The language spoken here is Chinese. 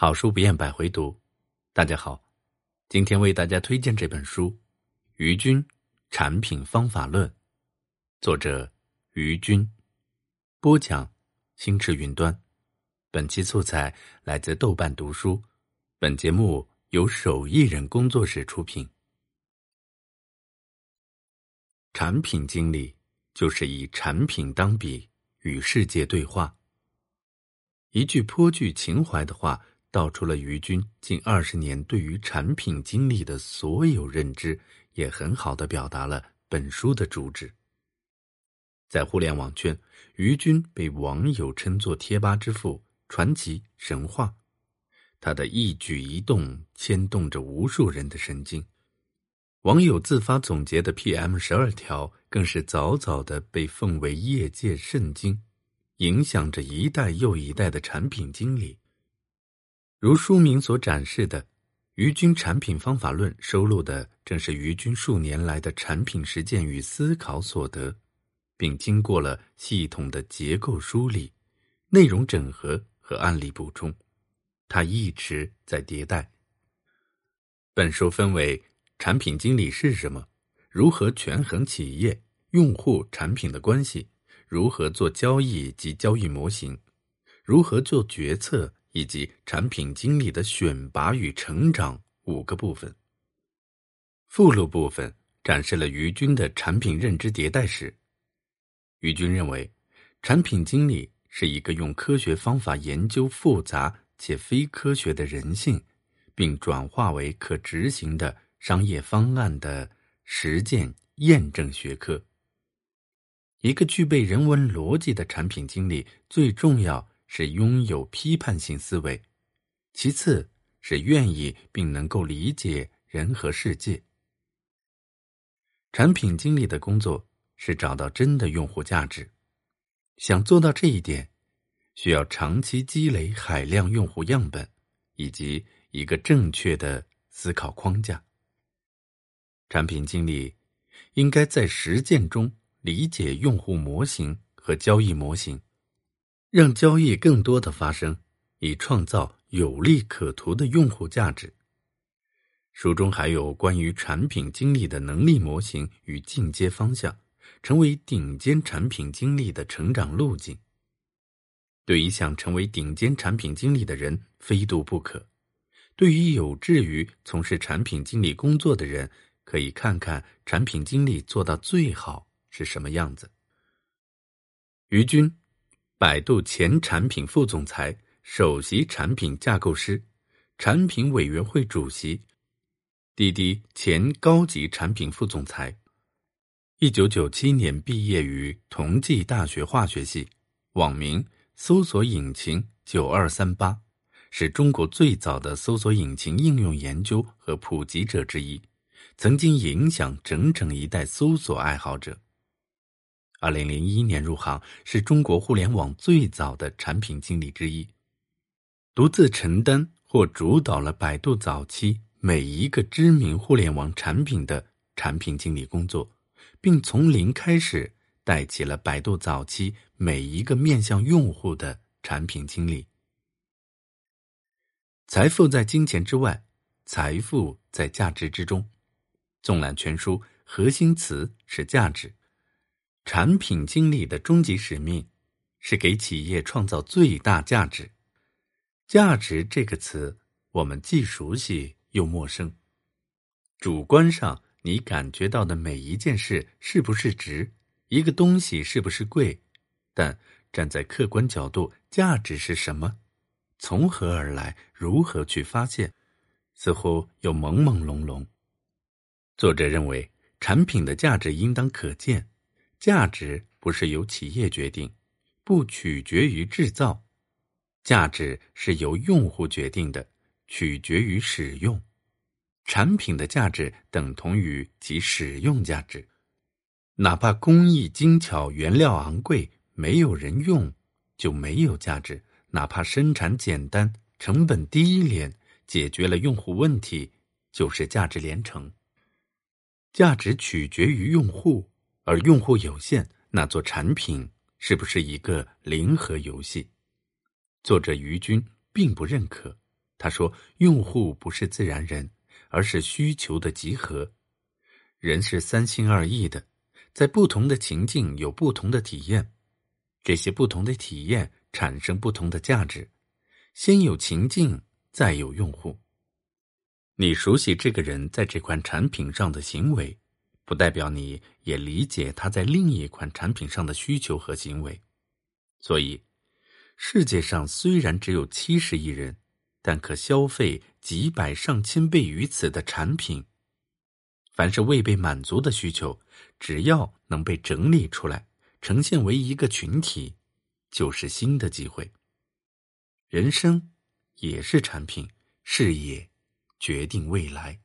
好书不厌百回读，大家好，今天为大家推荐这本书《于军产品方法论》，作者于军，播讲星驰云端。本期素材来自豆瓣读书，本节目由手艺人工作室出品。产品经理就是以产品当笔，与世界对话。一句颇具情怀的话。道出了于军近二十年对于产品经理的所有认知，也很好的表达了本书的主旨。在互联网圈，于军被网友称作“贴吧之父”、“传奇”、“神话”，他的一举一动牵动着无数人的神经。网友自发总结的 PM 十二条，更是早早的被奉为业界圣经，影响着一代又一代的产品经理。如书名所展示的，《于军产品方法论》收录的正是于军数年来的产品实践与思考所得，并经过了系统的结构梳理、内容整合和案例补充，它一直在迭代。本书分为产品经理是什么、如何权衡企业、用户、产品的关系、如何做交易及交易模型、如何做决策。以及产品经理的选拔与成长五个部分。附录部分展示了于军的产品认知迭代史。于军认为，产品经理是一个用科学方法研究复杂且非科学的人性，并转化为可执行的商业方案的实践验证学科。一个具备人文逻辑的产品经理最重要。是拥有批判性思维，其次是愿意并能够理解人和世界。产品经理的工作是找到真的用户价值，想做到这一点，需要长期积累海量用户样本，以及一个正确的思考框架。产品经理应该在实践中理解用户模型和交易模型。让交易更多的发生，以创造有利可图的用户价值。书中还有关于产品经理的能力模型与进阶方向，成为顶尖产品经理的成长路径。对于想成为顶尖产品经理的人，非读不可；对于有志于从事产品经理工作的人，可以看看产品经理做到最好是什么样子。于军。百度前产品副总裁、首席产品架构师、产品委员会主席，滴滴前高级产品副总裁。一九九七年毕业于同济大学化学系，网名搜索引擎九二三八，是中国最早的搜索引擎应用研究和普及者之一，曾经影响整整一代搜索爱好者。二零零一年入行，是中国互联网最早的产品经理之一，独自承担或主导了百度早期每一个知名互联网产品的产品经理工作，并从零开始带起了百度早期每一个面向用户的产品经理。财富在金钱之外，财富在价值之中。纵览全书，核心词是价值。产品经理的终极使命是给企业创造最大价值。价值这个词，我们既熟悉又陌生。主观上，你感觉到的每一件事是不是值，一个东西是不是贵？但站在客观角度，价值是什么？从何而来？如何去发现？似乎又朦朦胧胧。作者认为，产品的价值应当可见。价值不是由企业决定，不取决于制造；价值是由用户决定的，取决于使用。产品的价值等同于其使用价值。哪怕工艺精巧、原料昂贵，没有人用就没有价值；哪怕生产简单、成本低廉，解决了用户问题，就是价值连城。价值取决于用户。而用户有限，那做产品是不是一个零和游戏？作者于军并不认可，他说：“用户不是自然人，而是需求的集合。人是三心二意的，在不同的情境有不同的体验，这些不同的体验产生不同的价值。先有情境，再有用户。你熟悉这个人在这款产品上的行为，不代表你也理解他在另一款产品上的需求和行为。所以，世界上虽然只有七十亿人。”但可消费几百上千倍于此的产品。凡是未被满足的需求，只要能被整理出来，呈现为一个群体，就是新的机会。人生也是产品，视野决定未来。